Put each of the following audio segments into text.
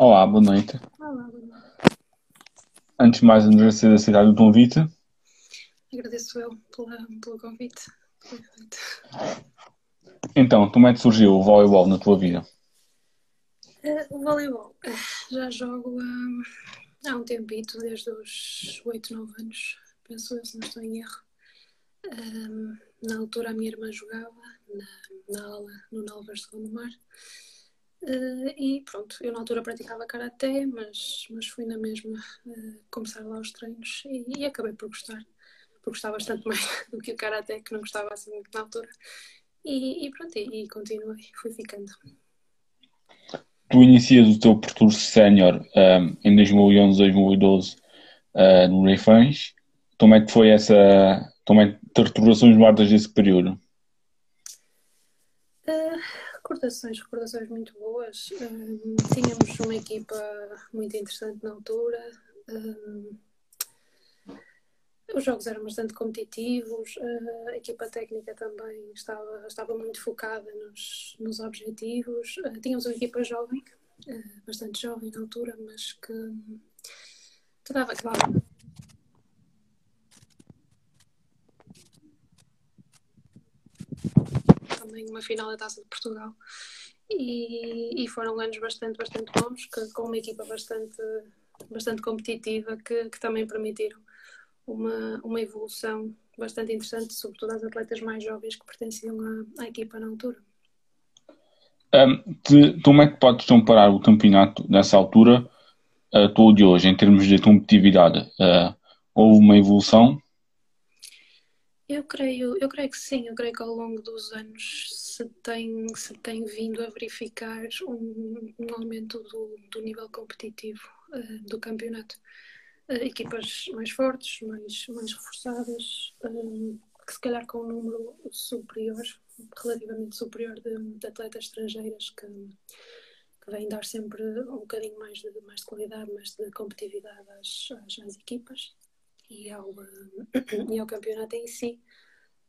Olá, boa noite. Olá, boa noite. Antes de mais, agradecer a cidade do convite. Agradeço eu pela, pelo convite. Então, como é que surgiu o voleibol na tua vida? Eh, o voleibol. Já jogo há um tempito, desde os 8, 9 anos, penso eu, se não estou em erro. Na altura a minha irmã jogava na, na aula no Nalvas de Gondomar. Eh, e pronto, eu na altura praticava karaté, mas, mas fui na mesma eh, começar lá os treinos e, e acabei por gostar. Por gostar bastante mais do que o karaté, que não gostava assim muito na altura. E, e pronto, e, e continuei, fui ficando. Tu inicias o teu percurso sénior ahm, em 2011, 2012 ah, no Leifães. Como é que foi essa. Como é que te recordações guardas desse período? Uh, recordações, recordações muito boas. Um, tínhamos uma equipa muito interessante na altura. Um, os jogos eram bastante competitivos, uh, a equipa técnica também estava, estava muito focada nos, nos objetivos. Uh, tínhamos uma equipa jovem, uh, bastante jovem na altura, mas que, que dava, que também uma final da Taça de Portugal. E, e foram anos bastante, bastante bons, que, com uma equipa bastante, bastante competitiva, que, que também permitiram uma, uma evolução bastante interessante, sobretudo às atletas mais jovens que pertenciam à, à equipa na altura. Ahm, te- como é que podes comparar o campeonato nessa altura a tu de hoje, em termos de competitividade? Ah, houve uma evolução? Eu creio, eu creio que sim, eu creio que ao longo dos anos se tem, se tem vindo a verificar um, um aumento do, do nível competitivo eh, do campeonato. Eh, equipas mais fortes, mais, mais reforçadas, eh, que se calhar com um número superior, relativamente superior de, de atletas estrangeiras que, que vêm dar sempre um bocadinho mais de, mais de qualidade, mais de competitividade às, às, às equipas e ao, e ao campeonato em si.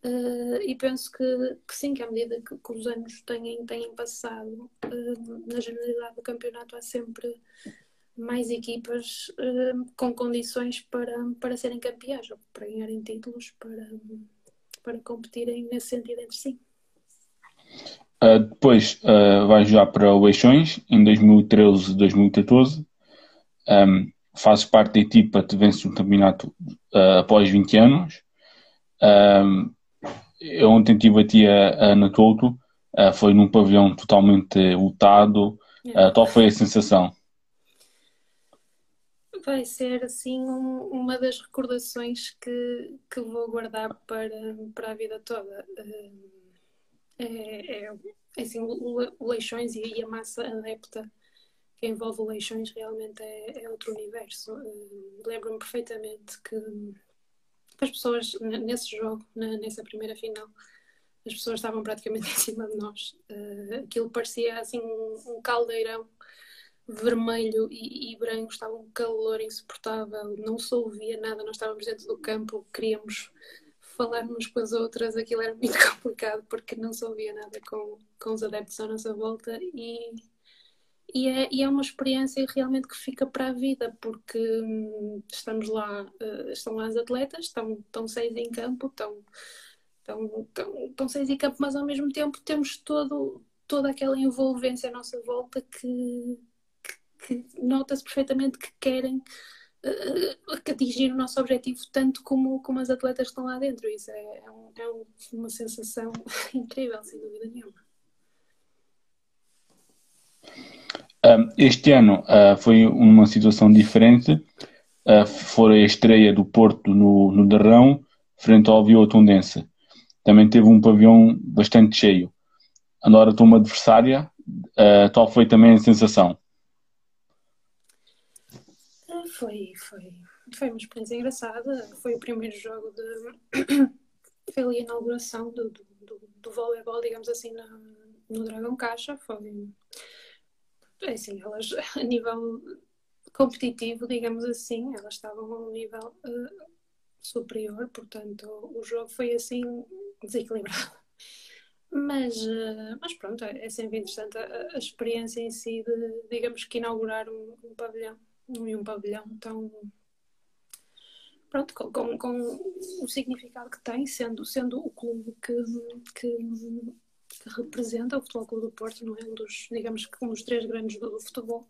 Eh, e penso que, que sim, que à medida que, que os anos têm, têm passado, eh, na generalidade do campeonato há sempre mais equipas eh, com condições para, para serem campeãs, ou para ganharem títulos, para, para competirem nesse sentido entre si. Depois vais jogar para o Eixões em 2013, 2014. Fazes parte da equipa que vence o campeonato ah, após 20 anos. Ahm, eu ontem estive a tia na Couto, ah, foi num pavilhão totalmente lotado. Ah, qual foi a sensação? Vai ser assim um- uma das recordações que, que vou guardar para, para a vida toda. Eh, É, é, assim, Leixões e, e a massa adepta que envolve o Leixões realmente é, é outro universo. Eh, Lembro-me perfeitamente que as pessoas nesse jogo, nessa primeira final, as pessoas estavam praticamente em cima de nós. Eh, aquilo parecia assim um, caldeirão vermelho e, e branco, estava um calor insuportável, não se ouvia nada, nós estávamos dentro do campo, queríamos falar umas com as outras, aquilo era muito complicado porque não se ouvia nada com, com os adeptos à nossa volta e, e, é, e é uma experiência realmente que fica para a vida, porque hum, estamos lá, eh, estão lá as atletas, estão, estão seis em campo, estão, estão, estão, estão seis em campo, mas ao mesmo tempo temos todo, toda aquela envolvência à nossa volta que, que, que nota-se perfeitamente que querem eh, atingir o nosso objetivo tanto como, como as atletas que estão lá dentro. Isso é, é um- é um- uma sensação incrível, sem dúvida nenhuma. Um, este ano uh, foi uma situação diferente. Uh, foi a estreia do Porto no, no Darrão, frente ao Viola Tundense. Também teve um pavilhão bastante cheio. Estou uma adversária. Uh, qual foi também a sensação? Foi, foi, foi uma experiência engraçada. Foi o primeiro jogo de. Foi ali a inauguração do, do, do, do voleibol, digamos assim, no Dragão Caixa. Foi. É assim, elas, a nível competitivo, digamos assim, elas estavam a um nível eh, superior, portanto, o jogo foi assim desequilibrado. mas, uh, mas pronto, é, é sempre interessante a, a, experiência em si de, digamos que inaugurar um, um pavilhão, um, um pavilhão tão pronto, com, com, com, o significado que tem, sendo, sendo o clube que, que, que, representa o Futebol Clube do Porto, não é? Um dos, digamos que um dos três grandes do, futebol.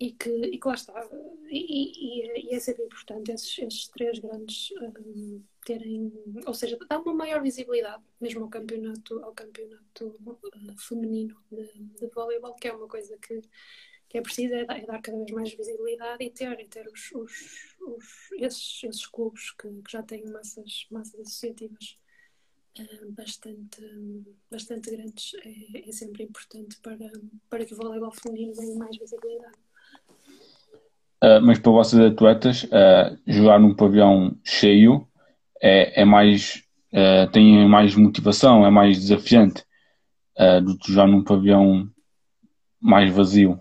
E que, e que lá está. E, e, e é sempre importante esses, esses três grandes um, terem, ou seja, dá uma maior visibilidade mesmo ao campeonato, ao campeonato uh, feminino de, de voleibol, que é uma coisa que que é preciso é dar, é dar, cada vez mais visibilidade e ter, e ter os, os, os esses, esses clubes que, que, já têm massas, massas associativas bastante, bastante grandes. É, é, sempre importante para, para que o voleibol feminino tenha mais visibilidade. Uh, mas para vocês atletas, uh, jogar num pavilhão cheio é, é mais tem mais motivação, é mais desafiante do que jogar num pavilhão mais vazio.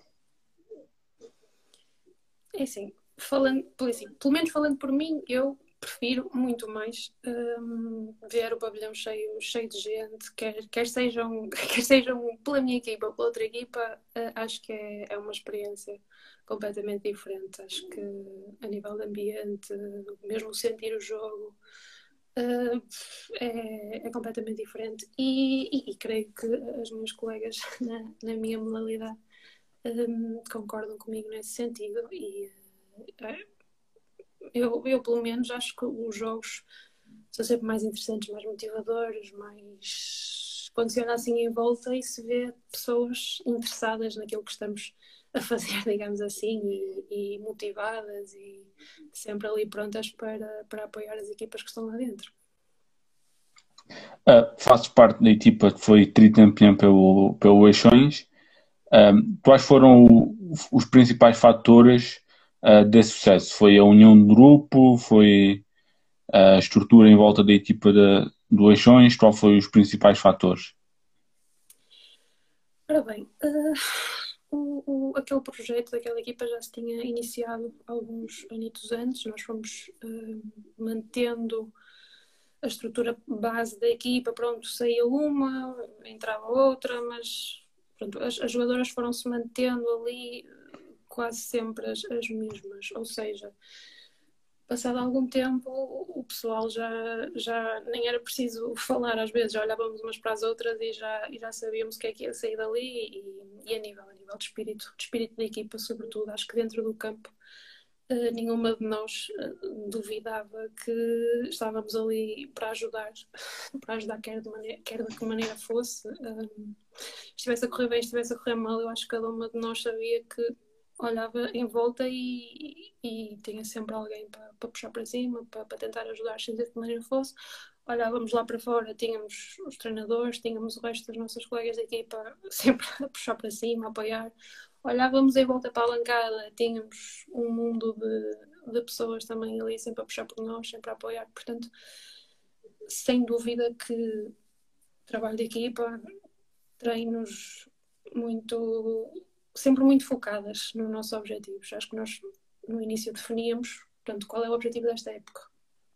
É assim, falando, assim, pelo menos falando por mim, eu prefiro muito mais um, ver o pavilhão cheio, cheio de gente, quer, quer, sejam, quer sejam pela minha equipa ou pela outra equipa, uh, acho que é, é uma experiência completamente diferente. Acho que a nível de ambiente, mesmo sentir o jogo, uh, é, é, completamente diferente. E, e, e, creio que as minhas colegas na, na minha modalidade um, concordam comigo nesse sentido e uh, eu, eu pelo menos acho que os jogos são sempre mais interessantes, mais motivadores, mais quando se assim em volta e se vê pessoas interessadas naquilo que estamos a fazer, digamos assim, e, e motivadas e sempre ali prontas para, para apoiar as equipas que estão lá dentro. Uh, faço parte da equipa que foi tricampeã pelo, pelo Eixões um, quais foram o, os principais fatores uh, desse sucesso? Foi a união do grupo? Foi a estrutura em volta da equipa de, do Eixões? Qual foram os principais fatores? Ora bem, uh, o, o, aquele projeto daquela equipa já se tinha iniciado alguns anitos antes. Nós fomos uh, mantendo a estrutura base da equipa. Pronto, saía uma, entrava outra, mas pronto, as, as jogadoras foram-se mantendo ali quase sempre as, as mesmas, ou seja, passado algum tempo o pessoal já, já nem era preciso falar às vezes, já olhávamos umas para as outras e já, e já sabíamos o que é que ia sair dali e, e a nível, a nível de espírito, de espírito da equipa sobretudo, acho que dentro do campo uh, nenhuma de nós uh, duvidava que estávamos ali para ajudar, para ajudar quer de, maneira, quer de que maneira fosse. Uh, estivesse a correr bem, estivesse a correr mal, eu acho que cada uma de nós sabia que olhava em volta e, e, tinha sempre alguém para, para puxar para cima, para, para tentar ajudar, seja de que maneira fosse. Olhávamos lá para fora, tínhamos os treinadores, tínhamos o resto das nossas colegas da equipa sempre a puxar para cima, a apoiar. Olhávamos em volta para a bancada, tínhamos um mundo de, de pessoas também ali sempre a puxar por nós, sempre a apoiar. Portanto, sem dúvida que trabalho de equipa, treinos muito sempre muito focadas nos nossos objetivos. Acho que nós no início definíamos, portanto, qual é o objetivo desta época?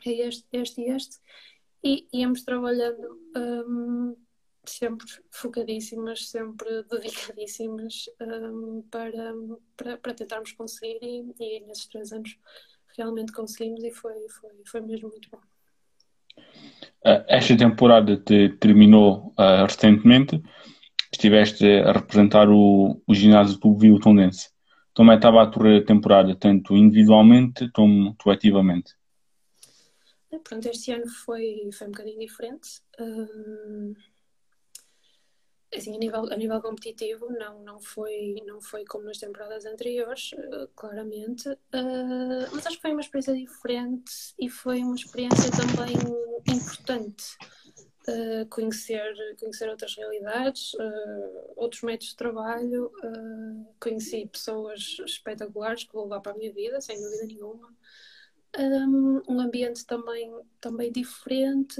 É este, este e este. E íamos trabalhando um, sempre focadíssimas, sempre dedicadíssimas um, para, para, para, tentarmos conseguir e, e, nesses três anos realmente conseguimos e foi, foi, foi mesmo muito bom. Uh, esta temporada te terminou uh, recentemente estiveste a representar o, o ginásio do Viu Tondense. Como é que estava a tua temporada, tanto individualmente como coletivamente? Pronto, este ano foi, foi um bocadinho diferente. Um, assim, a nível, a nível competitivo não, não, foi, não foi como nas temporadas anteriores, uh, claramente, uh, mas acho que foi uma experiência diferente e foi uma experiência também importante uh, conhecer, conhecer outras realidades, uh, outros métodos de trabalho, uh, conheci pessoas espetaculares que vou levar para a minha vida, sem dúvida nenhuma. Um, um ambiente também, também diferente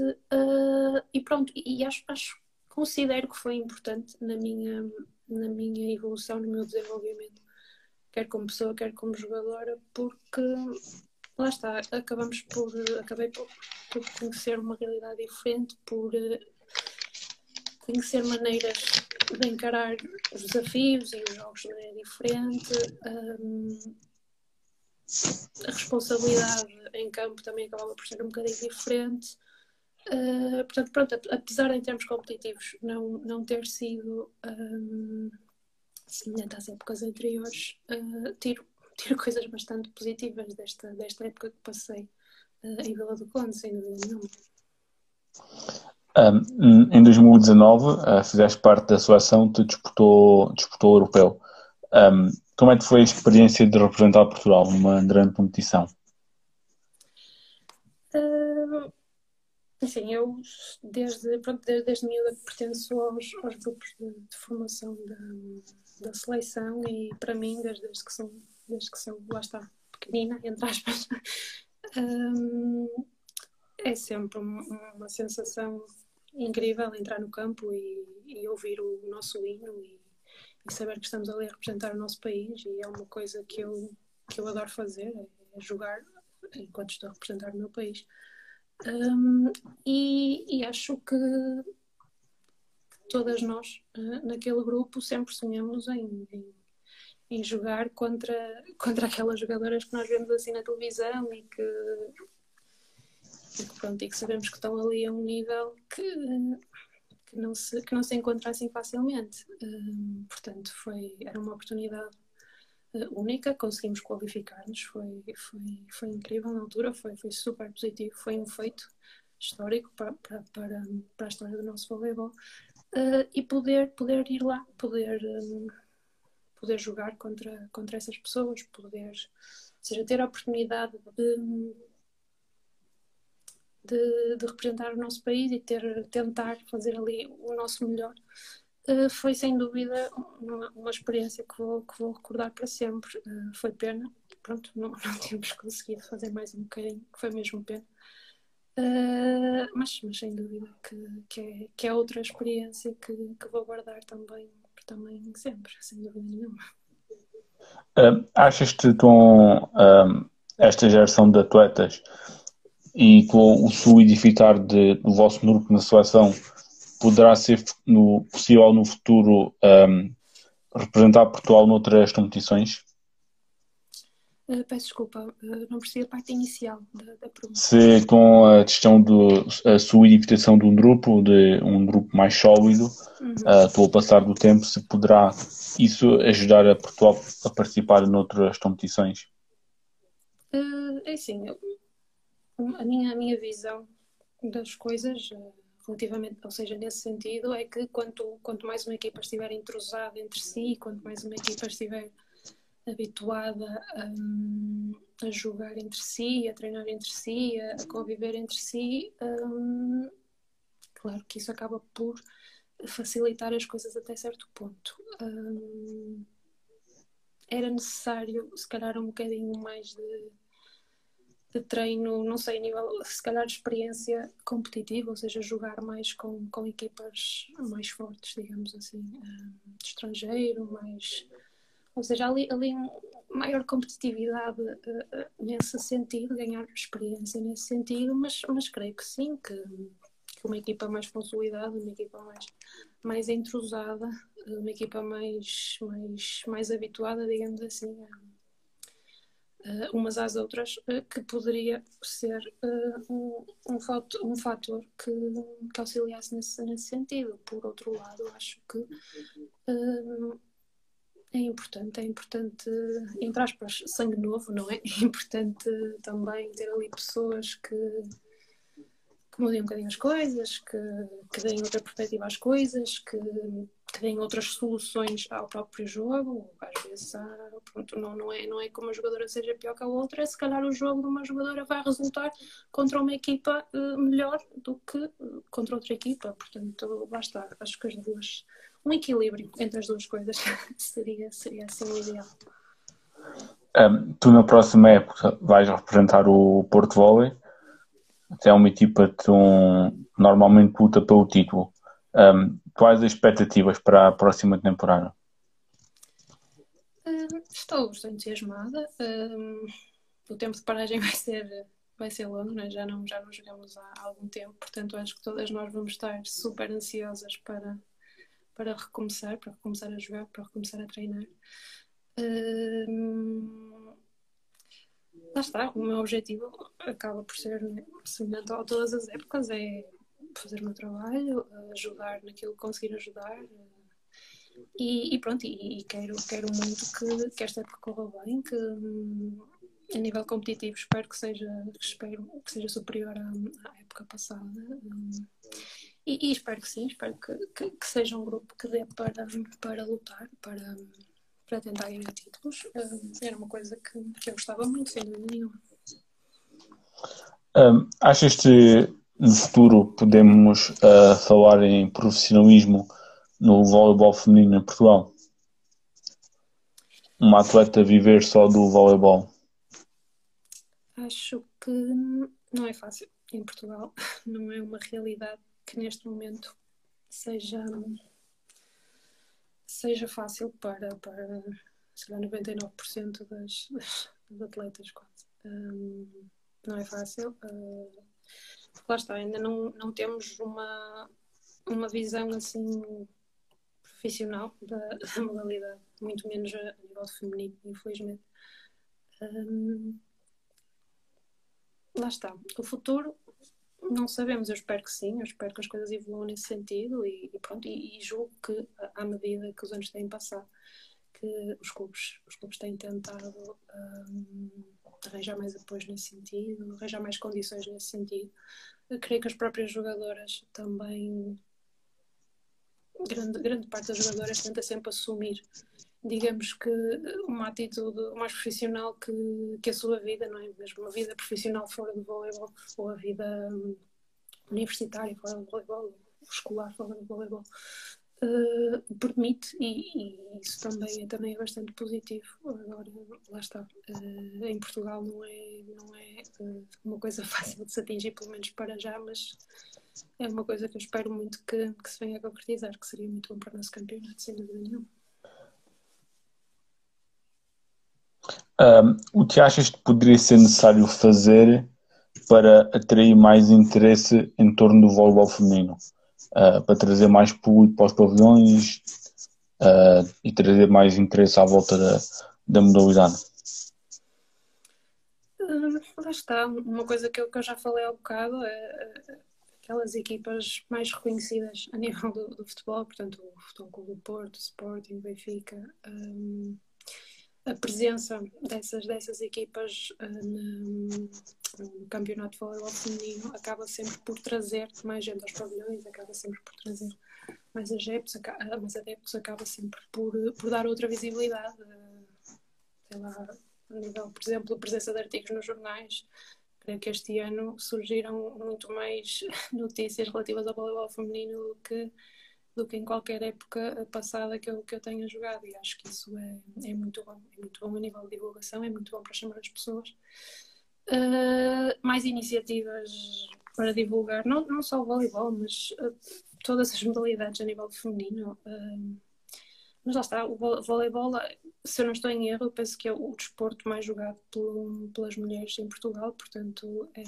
e pronto, e acho, acho, considero que foi importante na minha, na minha evolução, no meu desenvolvimento, quer como pessoa, quer como jogadora, porque lá está, acabamos por, acabei por, por conhecer uma realidade diferente, por, conhecer maneiras de encarar os desafios e os jogos de maneira diferente. Um, a responsabilidade em campo também acabava por ser um bocadinho diferente. Uh, portanto, pronto, apesar em termos competitivos não, não ter sido um, semelhante às épocas anteriores, uh, tiro, tiro coisas bastante positivas desta, desta época que passei uh, em Vila do Conde, sem dúvida nenhuma. Um, em 2019, uh, fizeste parte da seleção que disputou, disputou o europeu. Um, como é que foi a experiência de representar Portugal numa grande competição? Uh, assim, eu desde, pronto, desde, desde miúda pertenço aos, aos grupos de, de formação da, da, seleção e para mim, desde, desde, que sou, desde que sou, lá está, pequenina, entre aspas, um, é sempre uma, sensação incrível entrar no campo e, e ouvir o nosso hino e, e, saber que estamos ali a representar o nosso país e é uma coisa que eu, que eu adoro fazer, é, jogar enquanto estou a representar o meu país. Um, e, e, acho que todas nós uh, naquele grupo sempre sonhamos em, em, em, jogar contra, contra aquelas jogadoras que nós vemos assim na televisão e que e que, pronto, e que sabemos que estão ali a um nível que, que, não, se, que não se encontra assim facilmente. Um, portanto, foi, era uma oportunidade uh, única, conseguimos qualificar-nos, foi, foi, foi incrível na altura, foi, foi super positivo, foi um feito histórico para, para, para, para a história do nosso voleibol. Uh, e poder, poder ir lá, poder, um, poder jogar contra, contra essas pessoas, poder, ou seja, ter a oportunidade de de, de, representar o nosso país e ter, tentar fazer ali o nosso melhor. Uh, foi sem dúvida uma, uma, experiência que vou, que vou recordar para sempre. Uh, foi pena, pronto, não, não tínhamos conseguido fazer mais um bocadinho, foi mesmo pena. Uh, mas, mas sem dúvida que, que, é, que é outra experiência que, que vou guardar também, também sempre, sem dúvida nenhuma. achas que com esta geração de atletas e com o solidificar de, do vosso grupo na seleção poderá ser no, possível no futuro um, representar Portugal noutras competições? Uh, peço desculpa, uh, não percebi a parte inicial da, da pergunta. Se com a questão da solidificação de um grupo, de um grupo mais sólido, uhum. uh, com o passar do tempo, se poderá isso ajudar a Portugal a participar noutras competições? É assim, a minha, a minha visão das coisas eh, relativamente, ou seja, nesse sentido, é que quanto, quanto mais uma equipa estiver entrosada entre si, quanto mais uma equipa estiver habituada um, a jogar entre si, a treinar entre si, a, a conviver entre si, um, claro que isso acaba por facilitar as coisas até certo ponto. Um, era necessário, se calhar, um bocadinho mais de de treino, não sei, nível, se calhar de experiência competitiva, ou seja, jogar mais com, com equipas mais fortes, digamos assim, eh, de estrangeiro, mais. Ou seja, ali, ali maior competitividade uh, nesse sentido, ganhar experiência nesse sentido, mas, mas creio que sim, que, que uma equipa mais consolidada, uma equipa mais, mais entrosada, uma equipa mais, mais, mais habituada, digamos assim, umas às outras, uh, que poderia ser um, um, fator, um fator que, que auxiliasse nesse, nesse sentido. Por outro lado, acho que é importante, é importante, entre aspas, sangue novo, não é? É importante também ter ali pessoas que, que mudem um bocadinho as coisas, que, que deem outra perspectiva às coisas, que que deem outras soluções ao próprio jogo. Às vezes pronto, não, não, é, não é que uma jogadora seja pior que a outra, é se calhar o jogo de uma jogadora vai resultar contra uma equipa uh, melhor do que uh, contra outra equipa. Portanto, basta, acho que as duas. Um equilíbrio entre as duas coisas seria, seria assim o ideal. Um, tu na próxima época vais representar o Porto Volley, é uma equipa que um, normalmente luta pelo título. Um, quais as expectativas para a próxima temporada? Uh, estou, estou entusiasmada. Uh, o tempo de paragem vai ser, vai ser longo, né? já, não, já não jogamos há algum tempo, portanto acho que todas nós vamos estar super ansiosas para, para recomeçar, para recomeçar a jogar, para recomeçar a treinar. Uh, lá está, o meu objetivo acaba por ser né, semelhante a todas as épocas, é fazer o meu trabalho, ajudar naquilo que conseguir ajudar. E, e pronto, e, e, quero, quero muito que, que esta época corra bem, que a nível competitivo espero que seja, espero que seja superior à, à época passada. E, e, espero que sim, espero que, que, que, seja um grupo que dê para, para lutar, para, para tentar ganhar títulos. Era uma coisa que, que eu gostava muito, sem dúvida nenhuma. Um, achas que no futuro podemos uh, falar em profissionalismo no voleibol feminino em Portugal? Uma atleta viver só do voleibol? Acho que não é fácil em Portugal. Não é uma realidade que neste momento seja seja fácil para, para lá, 99% das, das, atletas quase. Um, não é fácil. Uh, lá está, ainda não, não temos uma, uma visão assim profissional da, da modalidade, muito menos a nível feminino, infelizmente. Um, lá está. O futuro não sabemos, eu espero que sim, eu espero que as coisas evoluam nesse sentido e, e pronto, e, e, julgo que à medida que os anos têm passado, que os clubes, os clubes têm tentado um, arranjar mais apoio nesse sentido, arranjar mais condições nesse sentido. Eu creio que as próprias jogadoras também grande, grande parte das jogadoras tenta sempre assumir digamos que uma atitude mais profissional que, que a sua vida, não é? Mesmo uma vida profissional fora do voleibol ou a vida hum, universitária fora do voleibol, escolar fora do voleibol. Uh, permite e, e, isso também é, também é bastante positivo. Agora, lá está. Uh, em Portugal não é, não é uh, uma coisa fácil de se atingir, pelo menos para já, mas é uma coisa que eu espero muito que, que se venha a concretizar, que seria muito bom para o nosso campeonato, sem dúvida nenhuma. Um, o que achas que poderia ser necessário fazer para atrair mais interesse em torno do voleibol feminino? Uh, para trazer mais público para os pavilhões uh, e trazer mais interesse à volta da, da modalidade? Uh, lá está, uma coisa que eu, que eu já falei há um bocado é aquelas equipas mais reconhecidas a nível do, do futebol, portanto o Futebol Clube do Porto, Sporting, Benfica. Um, a presença dessas, dessas equipas uh, no, no, campeonato de voleibol feminino acaba sempre por trazer mais gente aos pavilhões, acaba sempre por trazer mais adeptos, acaba, mais adeptos acaba sempre por, por dar outra visibilidade. Uh, sei lá, a nível, por exemplo, a presença de artigos nos jornais. Creio que este ano surgiram muito mais notícias relativas ao voleibol feminino do que do que em qualquer época passada que eu, que eu tenha jogado e acho que isso é, é muito bom, é muito bom a nível de divulgação, é muito bom para chamar as pessoas. Uh, mais iniciativas para divulgar, não, não só o voleibol, mas uh, todas as modalidades a nível feminino. Uh, mas lá está, o voleibol, se eu não estou em erro, penso que é o desporto mais jogado por, pelas mulheres em Portugal, portanto, é,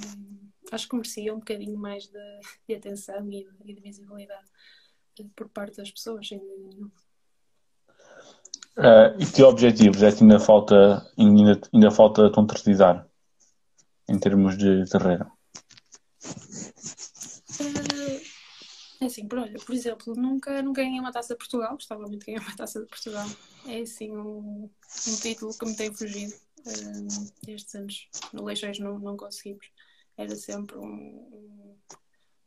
acho que merecia um bocadinho mais de, de atenção e, e de visibilidade por parte das pessoas, sem dúvida Uh, e que objetivos é que ainda falta, ainda, ainda falta concretizar em termos de carreira? Uh, é assim, por, olha, por exemplo, nunca, nunca ganhei uma taça de Portugal, gostava muito de ganhar uma taça de Portugal. É assim um, um título que me tem fugido uh, estes anos. No Leixões não, não conseguimos. Era sempre um, um,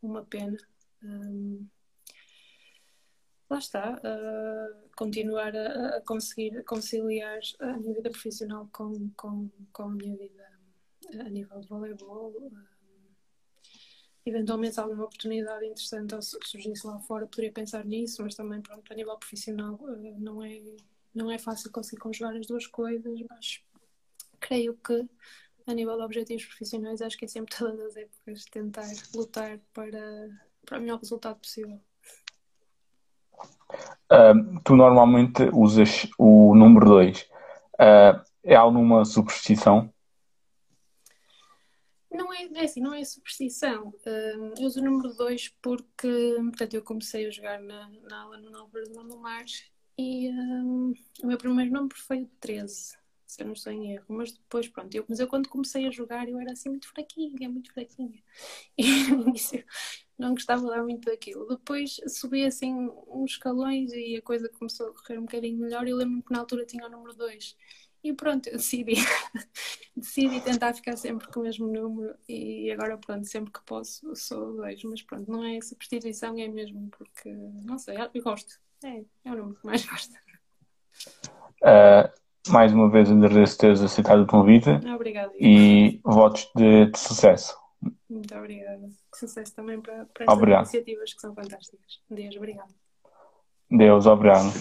uma pena. Um, lá está, uh, continuar a, a, conseguir conciliar a minha vida profissional com, com, com a minha vida a nível de voleibol. Uh, eventualmente, se alguma oportunidade interessante surgisse lá fora, poderia pensar nisso, mas também, pronto, a nível profissional uh, não, é, não é fácil conseguir conjugar as duas coisas, mas creio que a nível de objetivos profissionais, acho que é sempre todas as épocas tentar lutar para, para o melhor resultado possível. Uh, tu normalmente usas o número 2. Uh, é alguma superstição? Não é, é assim, não é superstição. Uh, eu uso o número 2 porque, portanto, eu comecei a jogar na, aula no Álvaro do Mar e o meu primeiro nome foi o 13, se eu não estou em erro. Mas depois, pronto, eu, mas eu quando comecei a jogar eu era assim muito fraquinha, muito fraquinha. E no início não gostava lá muito daquilo. Depois subi assim uns escalões e a coisa começou a correr um bocadinho melhor. Eu lembro-me que na altura tinha o número 2 e pronto, eu decidi, decidi tentar ficar sempre com o mesmo número e agora pronto, sempre que posso sou dois, mas pronto, não é substituição, é mesmo porque, não sei, eu gosto, é, é o número que mais gosto. Uh, mais uma vez agradeço teres aceitado o convite Obrigada. e votos de, de, sucesso. Muito obrigada. Sucesso também para, para estas iniciativas que são fantásticas. Deus, obrigado. Deus, obrigado.